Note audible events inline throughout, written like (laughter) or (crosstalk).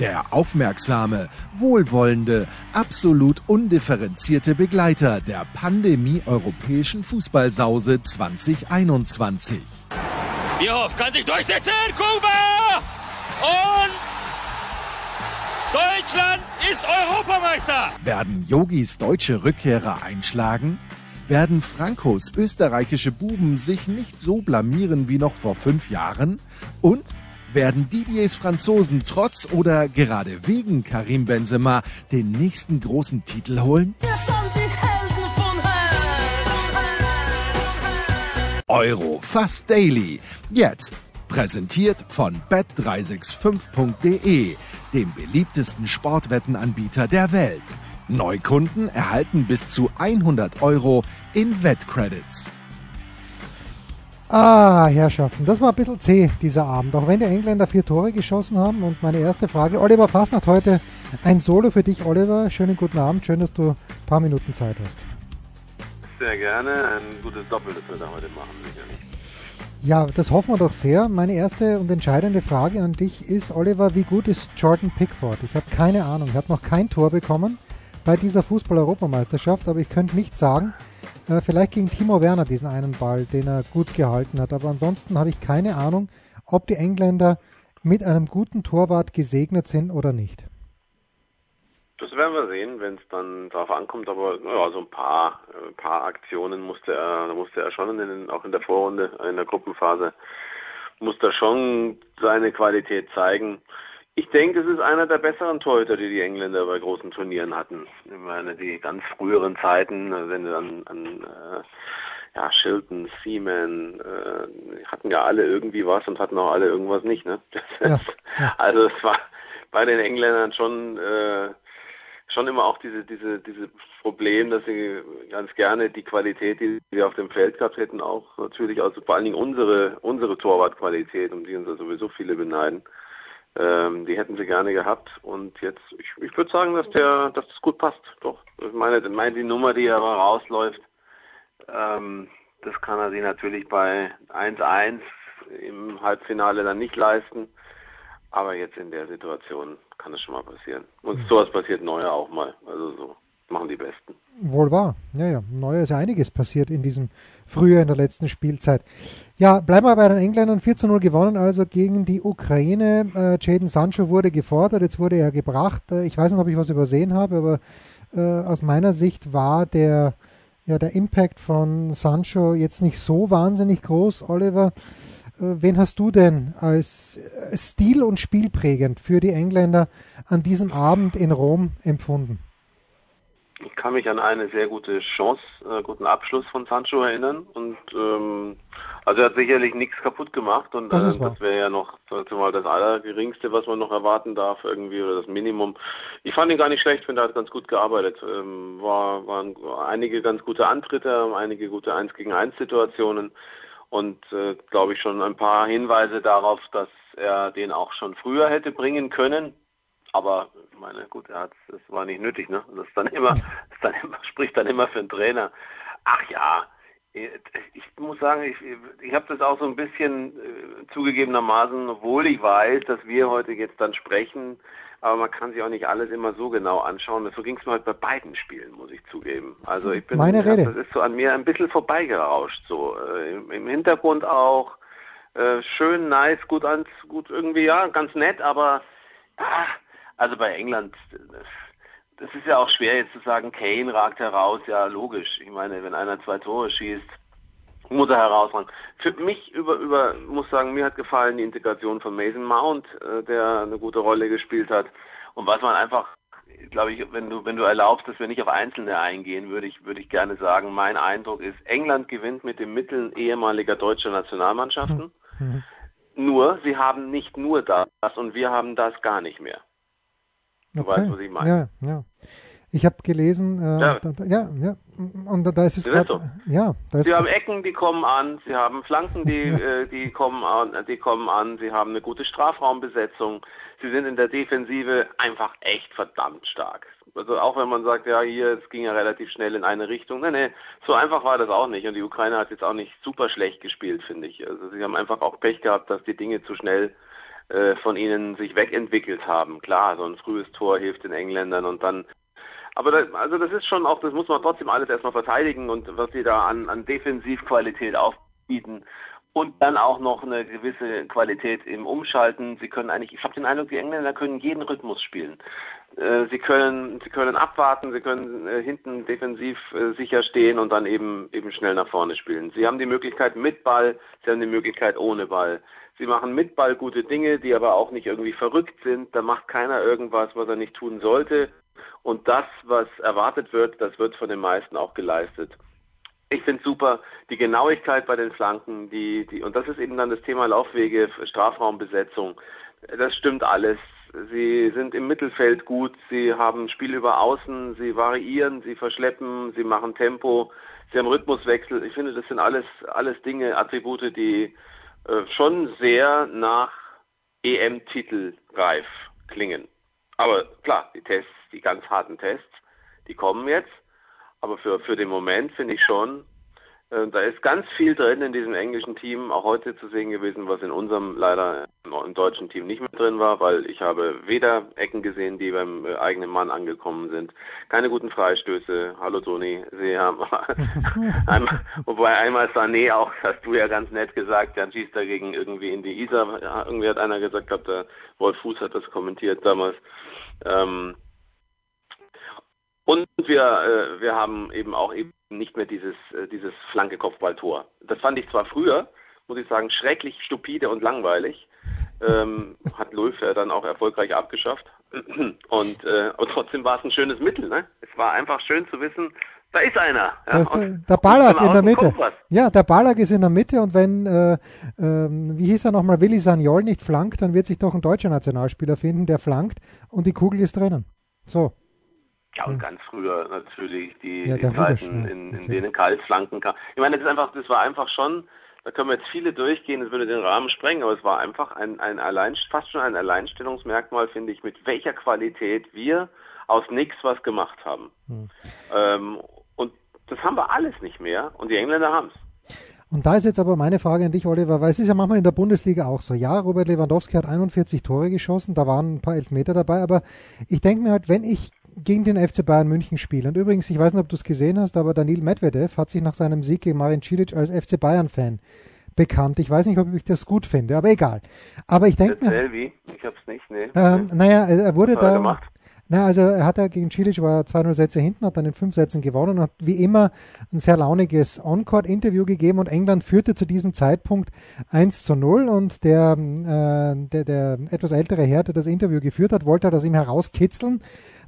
Der aufmerksame, wohlwollende, absolut undifferenzierte Begleiter der Pandemie-europäischen Fußballsause 2021. Bierhoff kann sich durchsetzen, Kuba! Und Deutschland ist Europameister! Werden Yogis deutsche Rückkehrer einschlagen? Werden Frankos österreichische Buben sich nicht so blamieren wie noch vor fünf Jahren? Und werden Didiers Franzosen trotz oder gerade wegen Karim Benzema den nächsten großen Titel holen? Euro Fast Daily. Jetzt präsentiert von bet365.de, dem beliebtesten Sportwettenanbieter der Welt. Neukunden erhalten bis zu 100 Euro in Wettcredits. Ah, Herrschaften, das war ein bisschen zäh, dieser Abend. Auch wenn die Engländer vier Tore geschossen haben. Und meine erste Frage, Oliver Fastnacht heute ein Solo für dich, Oliver. Schönen guten Abend, schön, dass du ein paar Minuten Zeit hast. Sehr gerne, ein gutes Doppel, das wir da heute machen, sicherlich. Ja, das hoffen wir doch sehr. Meine erste und entscheidende Frage an dich ist, Oliver, wie gut ist Jordan Pickford? Ich habe keine Ahnung, er hat noch kein Tor bekommen bei dieser Fußball-Europameisterschaft, aber ich könnte nicht sagen, äh, vielleicht gegen Timo Werner diesen einen Ball, den er gut gehalten hat. Aber ansonsten habe ich keine Ahnung, ob die Engländer mit einem guten Torwart gesegnet sind oder nicht. Das werden wir sehen, wenn es dann darauf ankommt. Aber ja, so ein paar, ein äh, paar Aktionen musste er, musste er schon in den, auch in der Vorrunde, in der Gruppenphase, musste er schon seine Qualität zeigen. Ich denke, es ist einer der besseren Torhüter, die die Engländer bei großen Turnieren hatten. Ich meine, die ganz früheren Zeiten, wenn du an, an äh, ja, Shilton, Seaman, äh, hatten ja alle irgendwie was und hatten auch alle irgendwas nicht. Ne? Ja, ja. Also es war bei den Engländern schon äh, schon immer auch diese diese diese Problem, dass sie ganz gerne die Qualität, die wir auf dem Feld gehabt hätten, auch natürlich also vor allen Dingen unsere unsere Torwartqualität, um die uns ja sowieso viele beneiden ähm, die hätten sie gerne gehabt und jetzt, ich, ich würde sagen, dass der, dass das gut passt. Doch, ich meine, meine die Nummer, die aber rausläuft, ähm, das kann er sich natürlich bei 1-1 im Halbfinale dann nicht leisten. Aber jetzt in der Situation kann es schon mal passieren. Und sowas passiert Neuer auch mal. Also so machen die Besten. Wohl wahr. Ja, ja. Neuer ist ja einiges passiert in diesem Frühjahr in der letzten Spielzeit. Ja, bleiben wir bei den Engländern. 4 zu 0 gewonnen, also gegen die Ukraine. Äh, Jaden Sancho wurde gefordert, jetzt wurde er gebracht. Äh, ich weiß nicht, ob ich was übersehen habe, aber äh, aus meiner Sicht war der, ja, der Impact von Sancho jetzt nicht so wahnsinnig groß. Oliver, äh, wen hast du denn als äh, stil- und spielprägend für die Engländer an diesem Abend in Rom empfunden? Ich kann mich an eine sehr gute Chance, äh, guten Abschluss von Sancho erinnern und ähm, also er hat sicherlich nichts kaputt gemacht und das, äh, das wäre ja noch mal das Allergeringste, was man noch erwarten darf irgendwie oder das Minimum. Ich fand ihn gar nicht schlecht, finde er hat ganz gut gearbeitet. Ähm, war waren einige ganz gute Antritte, einige gute 1 gegen 1 Situationen und äh, glaube ich schon ein paar Hinweise darauf, dass er den auch schon früher hätte bringen können. Aber ich meine, gut, er hat es war nicht nötig, ne? Das ist dann immer, (laughs) das dann immer, spricht dann immer für einen Trainer. Ach ja, ich muss sagen, ich, ich habe das auch so ein bisschen äh, zugegebenermaßen, obwohl ich weiß, dass wir heute jetzt dann sprechen, aber man kann sich auch nicht alles immer so genau anschauen. So ging es mir halt bei beiden Spielen, muss ich zugeben. Also ich bin, Meine Rede. das ist so an mir ein bisschen vorbeigerauscht, so äh, im, im, Hintergrund auch. Äh, schön, nice, gut ans, gut irgendwie, ja, ganz nett, aber ah, also bei England, das ist ja auch schwer jetzt zu sagen, Kane ragt heraus, ja logisch. Ich meine, wenn einer zwei Tore schießt, muss er herausragen. Für mich über, über, muss sagen, mir hat gefallen die Integration von Mason Mount, äh, der eine gute Rolle gespielt hat. Und was man einfach, glaube ich, wenn du, wenn du erlaubst, dass wir nicht auf Einzelne eingehen, würde ich, würde ich gerne sagen, mein Eindruck ist, England gewinnt mit den Mitteln ehemaliger deutscher Nationalmannschaften. Mhm. Nur, sie haben nicht nur das und wir haben das gar nicht mehr. Du okay. weißt, was ich meine. Ja, ja. Ich habe gelesen, äh, ja. Da, ja, ja, und da ist es gerade, so. ja, da Sie haben Ecken, die kommen an, Sie haben Flanken, die, äh, die kommen an, die kommen an, Sie haben eine gute Strafraumbesetzung, Sie sind in der Defensive einfach echt verdammt stark. Also auch wenn man sagt, ja, hier, es ging ja relativ schnell in eine Richtung. Nee, nee, so einfach war das auch nicht. Und die Ukraine hat jetzt auch nicht super schlecht gespielt, finde ich. Also sie haben einfach auch Pech gehabt, dass die Dinge zu schnell äh, von ihnen sich wegentwickelt haben. Klar, so ein frühes Tor hilft den Engländern und dann aber das, also das ist schon auch, das muss man trotzdem alles erstmal verteidigen und was sie da an, an Defensivqualität aufbieten und dann auch noch eine gewisse Qualität im Umschalten. Sie können eigentlich, ich habe den Eindruck, die Engländer können jeden Rhythmus spielen. Äh, sie können, sie können abwarten, sie können äh, hinten defensiv sicher stehen und dann eben eben schnell nach vorne spielen. Sie haben die Möglichkeit mit Ball, sie haben die Möglichkeit ohne Ball. Sie machen mit Ball gute Dinge, die aber auch nicht irgendwie verrückt sind. Da macht keiner irgendwas, was er nicht tun sollte. Und das, was erwartet wird, das wird von den meisten auch geleistet. Ich finde super die Genauigkeit bei den Flanken, die, die, und das ist eben dann das Thema Laufwege, Strafraumbesetzung. Das stimmt alles. Sie sind im Mittelfeld gut, sie haben Spiel über Außen, sie variieren, sie verschleppen, sie machen Tempo, sie haben Rhythmuswechsel. Ich finde, das sind alles, alles Dinge, Attribute, die äh, schon sehr nach EM-Titel reif klingen. Aber klar, die Tests, die ganz harten Tests, die kommen jetzt. Aber für, für den Moment finde ich schon, da ist ganz viel drin in diesem englischen Team, auch heute zu sehen gewesen, was in unserem leider im deutschen Team nicht mehr drin war, weil ich habe weder Ecken gesehen, die beim äh, eigenen Mann angekommen sind, keine guten Freistöße. Hallo Toni, Sie haben (laughs) einmal, wobei einmal Sané auch, hast du ja ganz nett gesagt, dann schießt er gegen irgendwie in die Isar. Irgendwie hat einer gesagt, glaub, der Wolf Fuß hat das kommentiert damals. Ähm, und wir, äh, wir haben eben auch eben nicht mehr dieses, äh, dieses Flanke-Kopfballtor. Das fand ich zwar früher, muss ich sagen, schrecklich stupide und langweilig. Ähm, (laughs) hat Löw ja dann auch erfolgreich abgeschafft. (clears throat) Und, äh, trotzdem war es ein schönes Mittel. Ne? Es war einfach schön zu wissen, da ist einer. Ja? Ist der, der Ballack in der Mitte. Ja, der Ballack ist in der Mitte und wenn, äh, äh, wie hieß er nochmal, Willi Sagnol nicht flankt, dann wird sich doch ein deutscher Nationalspieler finden, der flankt und die Kugel ist drinnen. So. Ja, und ganz früher natürlich die, ja, die Zeiten, in, in denen Kalt flanken kam. Ich meine, das ist einfach, das war einfach schon, da können wir jetzt viele durchgehen, das würde den Rahmen sprengen, aber es war einfach ein, ein Allein, fast schon ein Alleinstellungsmerkmal, finde ich, mit welcher Qualität wir aus nichts was gemacht haben. Hm. Ähm, und das haben wir alles nicht mehr und die Engländer haben es. Und da ist jetzt aber meine Frage an dich, Oliver, weil es ist ja manchmal in der Bundesliga auch so. Ja, Robert Lewandowski hat 41 Tore geschossen, da waren ein paar Elfmeter dabei, aber ich denke mir halt, wenn ich gegen den FC Bayern München spiele. Und übrigens, ich weiß nicht, ob du es gesehen hast, aber Daniil Medvedev hat sich nach seinem Sieg gegen Marin Cilic als FC Bayern Fan bekannt. Ich weiß nicht, ob ich das gut finde, aber egal. Aber ich denke mir. Wie? Ich hab's nicht, nee. Ähm, naja, er wurde da. Na, also er hat ja gegen Cilic war 2-0 Sätze hinten, hat dann in fünf Sätzen gewonnen und hat wie immer ein sehr launiges On-Court-Interview gegeben und England führte zu diesem Zeitpunkt 1 zu 0 und der, äh, der, der etwas ältere Herr, der das Interview geführt hat, wollte das ihm herauskitzeln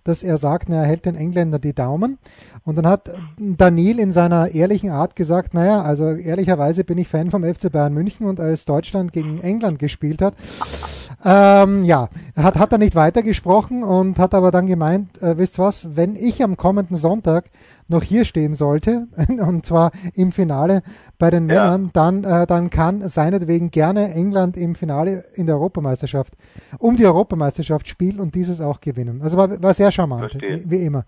dass er sagt, na, er hält den Engländer die Daumen. Und dann hat Daniel in seiner ehrlichen Art gesagt, naja, also ehrlicherweise bin ich Fan vom FC Bayern München und als Deutschland gegen England gespielt hat, ähm, ja, hat, hat er nicht weitergesprochen und hat aber dann gemeint, äh, wisst was, wenn ich am kommenden Sonntag noch hier stehen sollte, (laughs) und zwar im Finale bei den ja. Männern, dann, äh, dann kann seinetwegen gerne England im Finale in der Europameisterschaft um die Europameisterschaft spielen und dieses auch gewinnen. Also war, war sehr charmant, wie, wie, immer.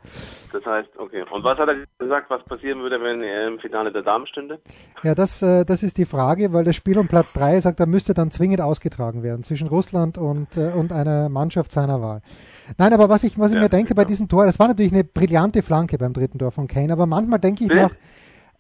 Das heißt, okay. Und was hat er gesagt, was passieren würde, wenn er im Finale der Damen stünde? Ja, das, äh, das ist die Frage, weil das Spiel um Platz 3 sagt, er müsste dann zwingend ausgetragen werden zwischen Russland und, äh, und einer Mannschaft seiner Wahl. Nein, aber was ich, was ich ja, mir denke genau. bei diesem Tor, das war natürlich eine brillante Flanke beim dritten Tor von Kane, aber manchmal denke ich noch,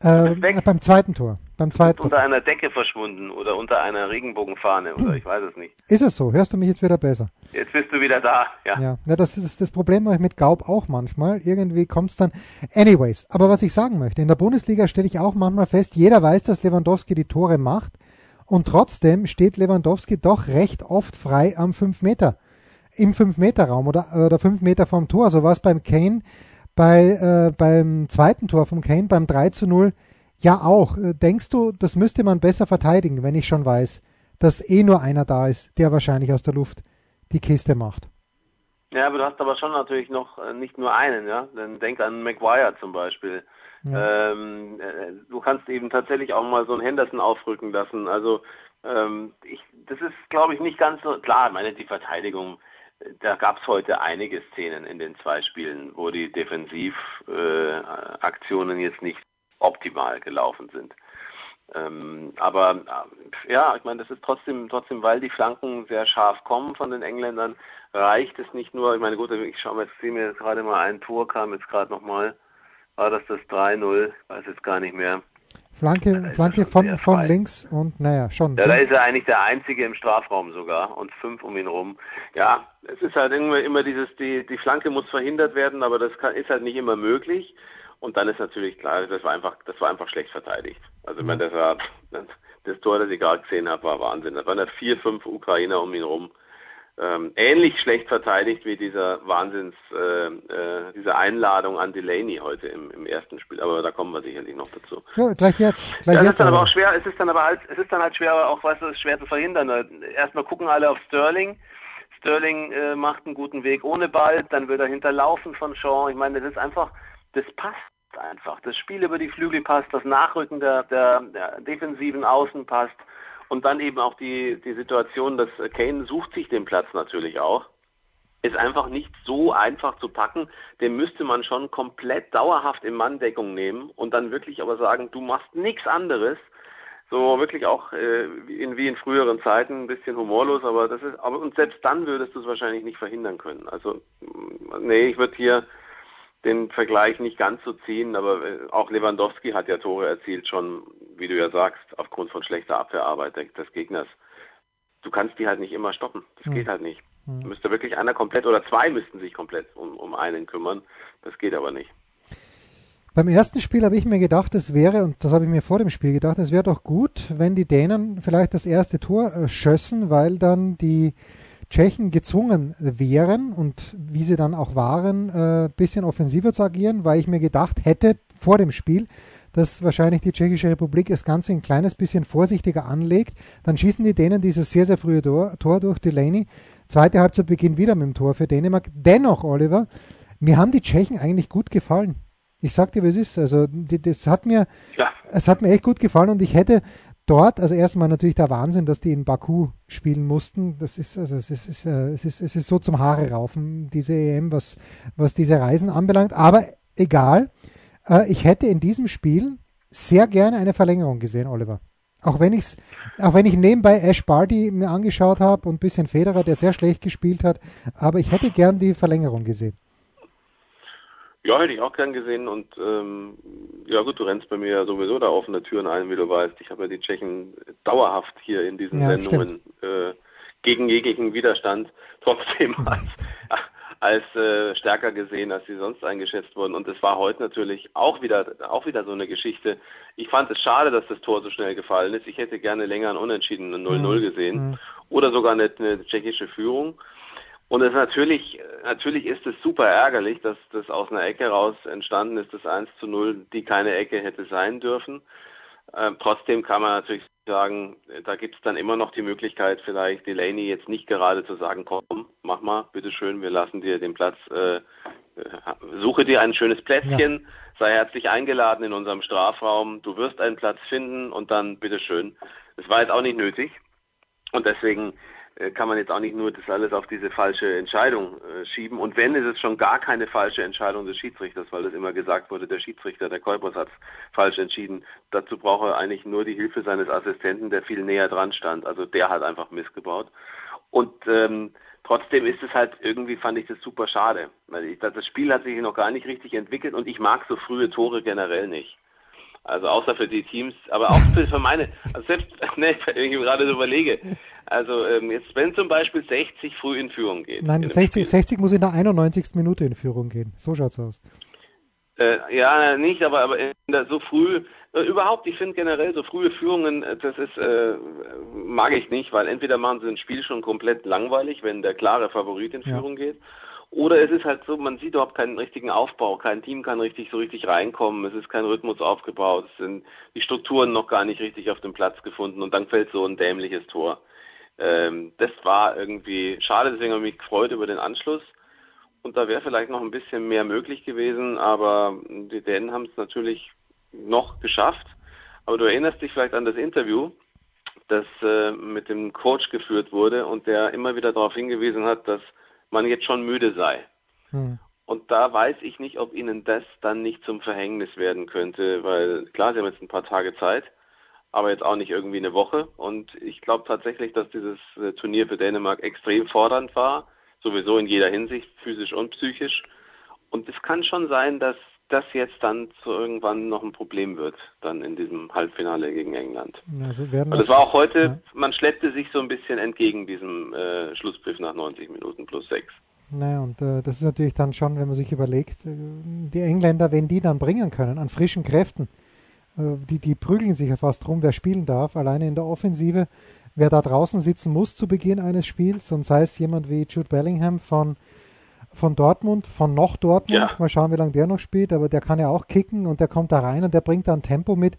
äh, beim zweiten Tor. Beim zweiten unter einer Decke verschwunden oder unter einer Regenbogenfahne oder ich weiß es nicht. Ist es so? Hörst du mich jetzt wieder besser? Jetzt bist du wieder da, ja. Ja, ja das ist das Problem mit Gaub auch manchmal. Irgendwie kommt es dann. Anyways, aber was ich sagen möchte, in der Bundesliga stelle ich auch manchmal fest, jeder weiß, dass Lewandowski die Tore macht und trotzdem steht Lewandowski doch recht oft frei am 5 Meter im 5-Meter-Raum oder, oder 5 Meter vom Tor. So war es beim Kane bei, äh, beim zweiten Tor vom Kane, beim 3 zu 0, ja auch. Äh, denkst du, das müsste man besser verteidigen, wenn ich schon weiß, dass eh nur einer da ist, der wahrscheinlich aus der Luft die Kiste macht? Ja, aber du hast aber schon natürlich noch äh, nicht nur einen, ja. Dann denk an McGuire zum Beispiel. Ja. Ähm, äh, du kannst eben tatsächlich auch mal so einen Henderson aufrücken lassen. Also ähm, ich, das ist, glaube ich, nicht ganz so klar. Ich meine, die Verteidigung, da gab es heute einige Szenen in den zwei Spielen, wo die Defensivaktionen äh, jetzt nicht optimal gelaufen sind. Ähm, aber äh, ja, ich meine, das ist trotzdem, trotzdem, weil die Flanken sehr scharf kommen von den Engländern, reicht es nicht nur. Ich meine, gut, ich schaue mal, jetzt mir jetzt gerade mal ein Tor, kam jetzt gerade nochmal. War das das 3-0? Weiß jetzt gar nicht mehr. Flanke, Flanke von, von links und naja, schon. Ja, da ist er eigentlich der Einzige im Strafraum sogar und fünf um ihn rum. Ja, es ist halt immer, immer dieses, die, die Flanke muss verhindert werden, aber das kann, ist halt nicht immer möglich. Und dann ist natürlich klar, das war einfach, das war einfach schlecht verteidigt. Also ich meine, das war das Tor, das ich gerade gesehen habe, war Wahnsinn. Da waren da vier, fünf Ukrainer um ihn rum. Ähm, ähnlich schlecht verteidigt wie dieser Wahnsinns, äh, äh, diese Einladung an Delaney heute im, im, ersten Spiel. Aber da kommen wir sicherlich noch dazu. Ja, gleich jetzt. Gleich ja, jetzt ist dann aber auch schwer. Es ist dann aber halt, es ist dann halt schwer, auch was ist schwer zu verhindern. Erstmal gucken alle auf Sterling. Sterling äh, macht einen guten Weg ohne Ball, dann wird er hinterlaufen von Shaw. Ich meine, das ist einfach, das passt einfach. Das Spiel über die Flügel passt, das Nachrücken der, der, der defensiven Außen passt und dann eben auch die, die Situation, dass Kane sucht sich den Platz natürlich auch. Ist einfach nicht so einfach zu packen. Den müsste man schon komplett dauerhaft in Manndeckung nehmen und dann wirklich aber sagen, du machst nichts anderes. So wirklich auch äh, in, wie in früheren Zeiten ein bisschen humorlos, aber das ist, aber und selbst dann würdest du es wahrscheinlich nicht verhindern können. Also nee, ich würde hier den Vergleich nicht ganz so ziehen, aber äh, auch Lewandowski hat ja Tore erzielt, schon, wie du ja sagst, aufgrund von schlechter Abwehrarbeit des Gegners. Du kannst die halt nicht immer stoppen. Das hm. geht halt nicht. Hm. Müsste wirklich einer komplett oder zwei müssten sich komplett um, um einen kümmern. Das geht aber nicht. Beim ersten Spiel habe ich mir gedacht, es wäre, und das habe ich mir vor dem Spiel gedacht, es wäre doch gut, wenn die Dänen vielleicht das erste Tor äh, schössen, weil dann die Tschechen gezwungen wären und wie sie dann auch waren, ein äh, bisschen offensiver zu agieren, weil ich mir gedacht hätte vor dem Spiel, dass wahrscheinlich die Tschechische Republik das Ganze ein kleines bisschen vorsichtiger anlegt. Dann schießen die Dänen dieses sehr, sehr frühe Tor, Tor durch Delaney. Zweite Halbzeit beginnt wieder mit dem Tor für Dänemark. Dennoch, Oliver, mir haben die Tschechen eigentlich gut gefallen. Ich sag dir, wie es ist. Also, das hat mir, ja. es hat mir echt gut gefallen und ich hätte dort, also erstmal natürlich der Wahnsinn, dass die in Baku spielen mussten. Das ist, also es ist, es ist, es ist, es ist so zum Haare raufen, diese EM, was, was diese Reisen anbelangt. Aber egal, äh, ich hätte in diesem Spiel sehr gerne eine Verlängerung gesehen, Oliver. Auch wenn, ich's, auch wenn ich nebenbei Ash Barty mir angeschaut habe und ein bisschen Federer, der sehr schlecht gespielt hat, aber ich hätte gern die Verlängerung gesehen. Ja, hätte ich auch gern gesehen und ähm, ja gut, du rennst bei mir ja sowieso da offene Türen ein, wie du weißt. Ich habe ja die Tschechen dauerhaft hier in diesen ja, Sendungen äh, gegen jeglichen Widerstand (laughs) trotzdem als, als äh, stärker gesehen, als sie sonst eingeschätzt wurden. Und es war heute natürlich auch wieder auch wieder so eine Geschichte. Ich fand es schade, dass das Tor so schnell gefallen ist. Ich hätte gerne länger ein Unentschieden 0-0 mhm. gesehen mhm. oder sogar eine, eine tschechische Führung. Und es natürlich, natürlich ist es super ärgerlich, dass das aus einer Ecke raus entstanden ist, das 1 zu 0, die keine Ecke hätte sein dürfen. Ähm, trotzdem kann man natürlich sagen, da gibt es dann immer noch die Möglichkeit, vielleicht Delaney jetzt nicht gerade zu sagen, komm, mach mal, bitteschön, wir lassen dir den Platz, äh, suche dir ein schönes Plätzchen, ja. sei herzlich eingeladen in unserem Strafraum, du wirst einen Platz finden und dann bitteschön. Das war jetzt auch nicht nötig. Und deswegen äh, kann man jetzt auch nicht nur das alles auf diese falsche Entscheidung äh, schieben. Und wenn, ist es schon gar keine falsche Entscheidung des Schiedsrichters, weil das immer gesagt wurde, der Schiedsrichter, der Kolbers hat falsch entschieden. Dazu braucht er eigentlich nur die Hilfe seines Assistenten, der viel näher dran stand. Also der hat einfach missgebaut. Und ähm, trotzdem ist es halt irgendwie, fand ich das super schade. Weil ich, das Spiel hat sich noch gar nicht richtig entwickelt und ich mag so frühe Tore generell nicht. Also außer für die Teams, aber auch für meine, also selbst, (laughs) ne, wenn ich gerade so überlege, also ähm, jetzt, wenn zum Beispiel 60 früh in Führung geht. Nein, 60, 60 muss in der 91. Minute in Führung gehen. So schaut's aus. Äh, ja, nicht, aber, aber der, so früh, äh, überhaupt, ich finde generell so frühe Führungen, äh, das ist, äh, mag ich nicht, weil entweder machen sie ein Spiel schon komplett langweilig, wenn der klare Favorit in Führung ja. geht, oder es ist halt so, man sieht überhaupt keinen richtigen Aufbau, kein Team kann richtig so richtig reinkommen, es ist kein Rhythmus aufgebaut, es sind die Strukturen noch gar nicht richtig auf dem Platz gefunden und dann fällt so ein dämliches Tor. Ähm, das war irgendwie schade, deswegen habe ich mich gefreut über den Anschluss. und da wäre vielleicht noch ein bisschen mehr möglich gewesen, aber die Dänen haben es natürlich noch geschafft. Aber du erinnerst dich vielleicht an das Interview, das äh, mit dem Coach geführt wurde und der immer wieder darauf hingewiesen hat, dass man jetzt schon müde sei. Hm. Und da weiß ich nicht, ob ihnen das dann nicht zum Verhängnis werden könnte, weil klar, sie haben jetzt ein paar Tage Zeit, aber jetzt auch nicht irgendwie eine Woche. Und ich glaube tatsächlich, dass dieses äh, Turnier für Dänemark extrem fordernd war, sowieso in jeder Hinsicht, physisch und psychisch. Und es kann schon sein, dass das jetzt dann zu irgendwann noch ein Problem wird, dann in diesem Halbfinale gegen England. Also werden das, war auch heute, ja. man schleppte sich so ein bisschen entgegen diesem äh, Schlusspfiff nach 90 Minuten plus 6. Naja, und äh, das ist natürlich dann schon, wenn man sich überlegt, äh, die Engländer, wenn die dann bringen können, an frischen Kräften, die, die prügeln sich ja fast drum, wer spielen darf, alleine in der Offensive, wer da draußen sitzen muss zu Beginn eines Spiels, und sei es jemand wie Jude Bellingham von von Dortmund, von noch Dortmund. Ja. Mal schauen, wie lange der noch spielt, aber der kann ja auch kicken und der kommt da rein und der bringt dann Tempo mit.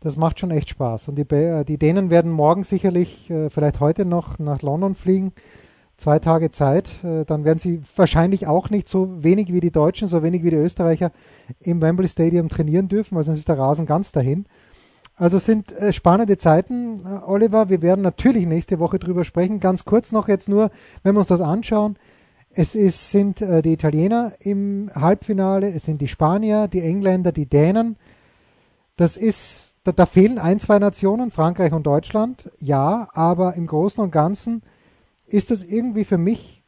Das macht schon echt Spaß. Und die, äh, die Dänen werden morgen sicherlich, äh, vielleicht heute noch nach London fliegen. Zwei Tage Zeit. Äh, dann werden sie wahrscheinlich auch nicht so wenig wie die Deutschen, so wenig wie die Österreicher im Wembley Stadium trainieren dürfen, weil sonst ist der Rasen ganz dahin. Also es sind spannende Zeiten, Oliver. Wir werden natürlich nächste Woche drüber sprechen. Ganz kurz noch jetzt nur, wenn wir uns das anschauen. Es ist, sind äh, die Italiener im Halbfinale, es sind die Spanier, die Engländer, die Dänen. Das ist, da, da, fehlen ein, zwei Nationen, Frankreich und Deutschland, ja, aber im Großen und Ganzen ist das irgendwie für mich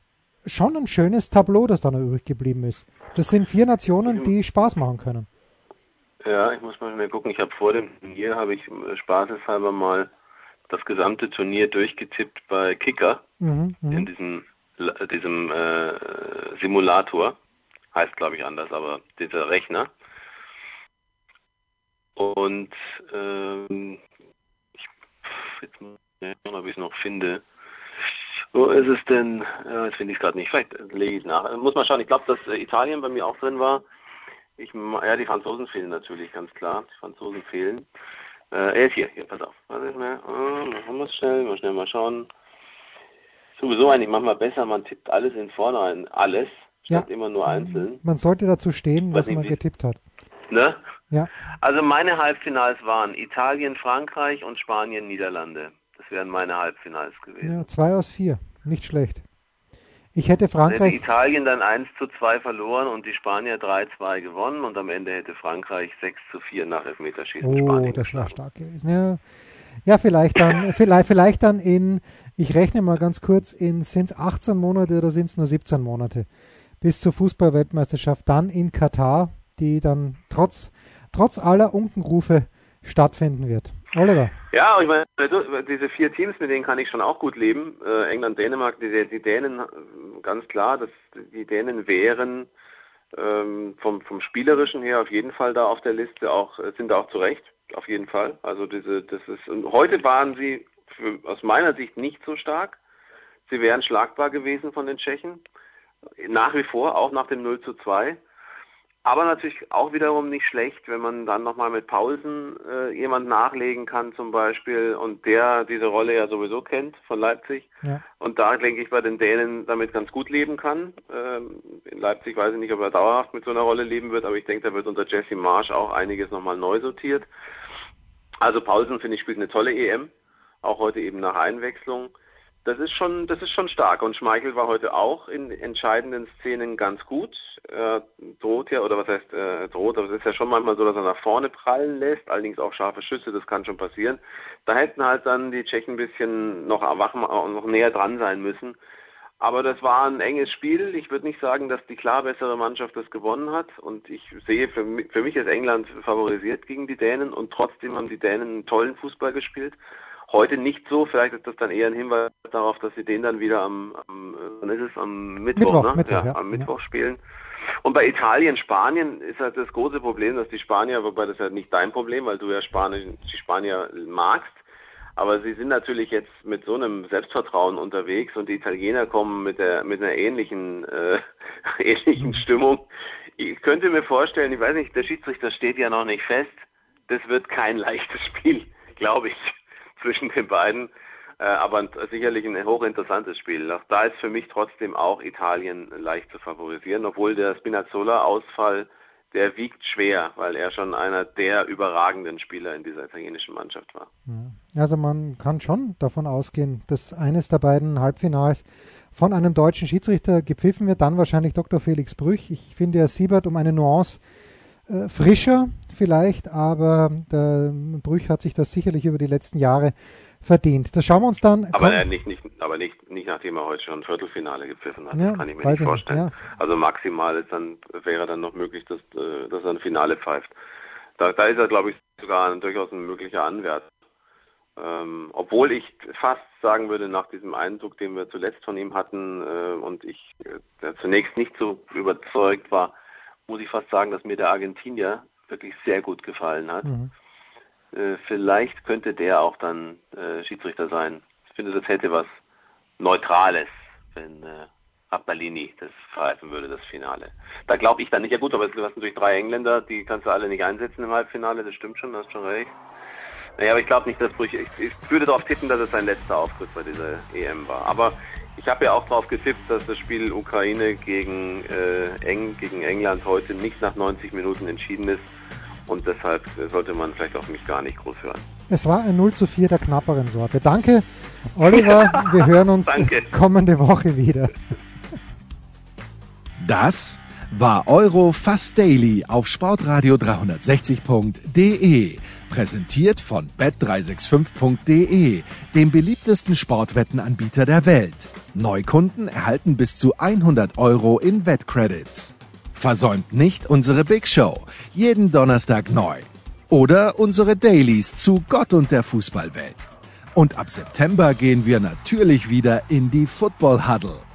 schon ein schönes Tableau, das da noch übrig geblieben ist. Das sind vier Nationen, die Spaß machen können. Ja, ich muss mal mehr gucken. Ich habe vor dem Turnier, habe ich äh, spaßeshalber mal das gesamte Turnier durchgetippt bei Kicker mhm, mhm. in diesem diesem äh, Simulator, heißt glaube ich anders, aber dieser Rechner. Und ähm, ich, jetzt mal schauen, ob ich es noch finde. Wo ist es denn? Ja, jetzt finde ich es gerade nicht. Vielleicht lege ich es nach. Muss man schauen. Ich glaube, dass äh, Italien bei mir auch drin war. Ich, ja, die Franzosen fehlen natürlich, ganz klar. Die Franzosen fehlen. Äh, er ist hier. Hier, pass auf. Warte mal. Oh, machen wir es schnell. Mal schnell mal schauen sowieso eigentlich manchmal besser, man tippt alles in vornherein, alles, statt ja. immer nur einzeln. Man sollte dazu stehen, was man getippt hat. Ne? Ja. Also meine Halbfinals waren Italien, Frankreich und Spanien, Niederlande. Wären meine Halbfinals gewesen. Ja, zwei aus vier. Nicht schlecht. Ich hätte Frankreich. Hätte Italien dann 1 zu 2 verloren und die Spanier 3-2 gewonnen und am Ende hätte Frankreich 6 zu 4 nach Elfmeterschießen oh, Spanien das war stark gewesen. Ja, ja vielleicht, dann, (coughs) vielleicht, vielleicht dann in ich rechne mal ganz kurz in, sind es 18 Monate oder sind es nur 17 Monate bis zur Fußballweltmeisterschaft dann in Katar, die dann trotz, trotz aller Unkenrufe stattfinden wird. Oliver. Ja, ich meine, diese vier Teams, mit denen kann ich schon auch gut leben. Äh, England, Dänemark, die, die, Dänen, ganz klar, dass die Dänen wären ähm, vom, vom Spielerischen her auf jeden Fall da auf der Liste, auch sind da auch zu Recht, auf jeden Fall. Also diese, das ist, und heute waren sie für, aus meiner Sicht nicht so stark. Sie wären schlagbar gewesen von den Tschechen. Nach wie vor, auch nach dem 0 zu 2. Aber natürlich auch wiederum nicht schlecht, wenn man dann nochmal mit Pausen äh, jemand nachlegen kann zum Beispiel und der diese Rolle ja sowieso kennt von Leipzig. Ja. Und da denke ich bei den Dänen damit ganz gut leben kann. Ähm, in Leipzig weiß ich nicht, ob er dauerhaft mit so einer Rolle leben wird, aber ich denke, da wird unter Jesse Marsch auch einiges nochmal neu sortiert. Also Pausen finde ich spielt eine tolle EM auch heute eben nach Einwechslung. Das ist schon, das ist schon stark. Und Schmeichel war heute auch in entscheidenden Szenen ganz gut. Er droht ja, oder was heißt äh, droht, aber es ist ja schon manchmal so, dass er nach vorne prallen lässt, allerdings auch scharfe Schüsse, das kann schon passieren. Da hätten halt dann die Tschechen ein bisschen noch erwachen, noch näher dran sein müssen. Aber das war ein enges Spiel. Ich würde nicht sagen, dass die klar bessere Mannschaft das gewonnen hat. Und ich sehe, für mich, für mich ist England favorisiert gegen die Dänen. Und trotzdem haben die Dänen einen tollen Fußball gespielt. Heute nicht so, vielleicht ist das dann eher ein Hinweis darauf, dass sie den dann wieder am, am wann ist es, am Mittwoch, Mittwoch, ne? Mittwoch ja, am Mittwoch ja. spielen. Und bei Italien, Spanien ist halt das große Problem, dass die Spanier, wobei das ja nicht dein Problem, weil du ja Spanisch, die Spanier magst, aber sie sind natürlich jetzt mit so einem Selbstvertrauen unterwegs und die Italiener kommen mit der mit einer ähnlichen äh, (laughs) ähnlichen Stimmung. Ich könnte mir vorstellen, ich weiß nicht, der Schiedsrichter steht ja noch nicht fest. Das wird kein (laughs) leichtes Spiel, glaube ich zwischen den beiden. Äh, aber sicherlich ein hochinteressantes Spiel. Da ist für mich trotzdem auch Italien leicht zu favorisieren, obwohl der Spinazzola-Ausfall, der wiegt schwer, weil er schon einer der überragenden Spieler in dieser italienischen Mannschaft war. Also man kann schon davon ausgehen, dass eines der beiden Halbfinals von einem deutschen Schiedsrichter gepfiffen wird, dann wahrscheinlich Dr. Felix Brüch. Ich finde, er Siebert um eine Nuance äh, frischer vielleicht, aber der Brüch hat sich das sicherlich über die letzten Jahre verdient. Das schauen wir uns dann. Aber äh, nicht, nicht, aber nicht, nicht nachdem er heute schon ein Viertelfinale gepfiffen hat. Ja, das kann ich mir nicht vorstellen. Nicht, ja. Also maximal ist dann, wäre dann noch möglich, dass, äh, dass er ein Finale pfeift. Da, da ist er, glaube ich, sogar ein, durchaus ein möglicher Anwärter. Ähm, obwohl ich fast sagen würde, nach diesem Eindruck, den wir zuletzt von ihm hatten äh, und ich äh, zunächst nicht so überzeugt war, muss ich fast sagen, dass mir der Argentinier wirklich sehr gut gefallen hat. Mhm. Äh, vielleicht könnte der auch dann äh, Schiedsrichter sein. Ich finde, das hätte was Neutrales, wenn äh, Appalini das pfeifen würde, das Finale. Da glaube ich dann nicht. Ja gut, aber du hast natürlich drei Engländer, die kannst du alle nicht einsetzen im Halbfinale, das stimmt schon, hast schon recht. Naja, aber ich glaube nicht, dass Brüch, ich, ich würde darauf tippen, dass es sein letzter Auftritt bei dieser EM war. Aber ich habe ja auch darauf getippt, dass das Spiel Ukraine gegen, äh, Eng, gegen England heute nicht nach 90 Minuten entschieden ist. Und deshalb sollte man vielleicht auch mich gar nicht groß hören. Es war ein 0 zu 4 der knapperen Sorte. Danke, Oliver. (laughs) Wir hören uns kommende Woche wieder. Das war Euro Fast Daily auf Sportradio 360.de. Präsentiert von bet365.de, dem beliebtesten Sportwettenanbieter der Welt. Neukunden erhalten bis zu 100 Euro in Wettcredits. Versäumt nicht unsere Big Show, jeden Donnerstag neu. Oder unsere Dailies zu Gott und der Fußballwelt. Und ab September gehen wir natürlich wieder in die Football Huddle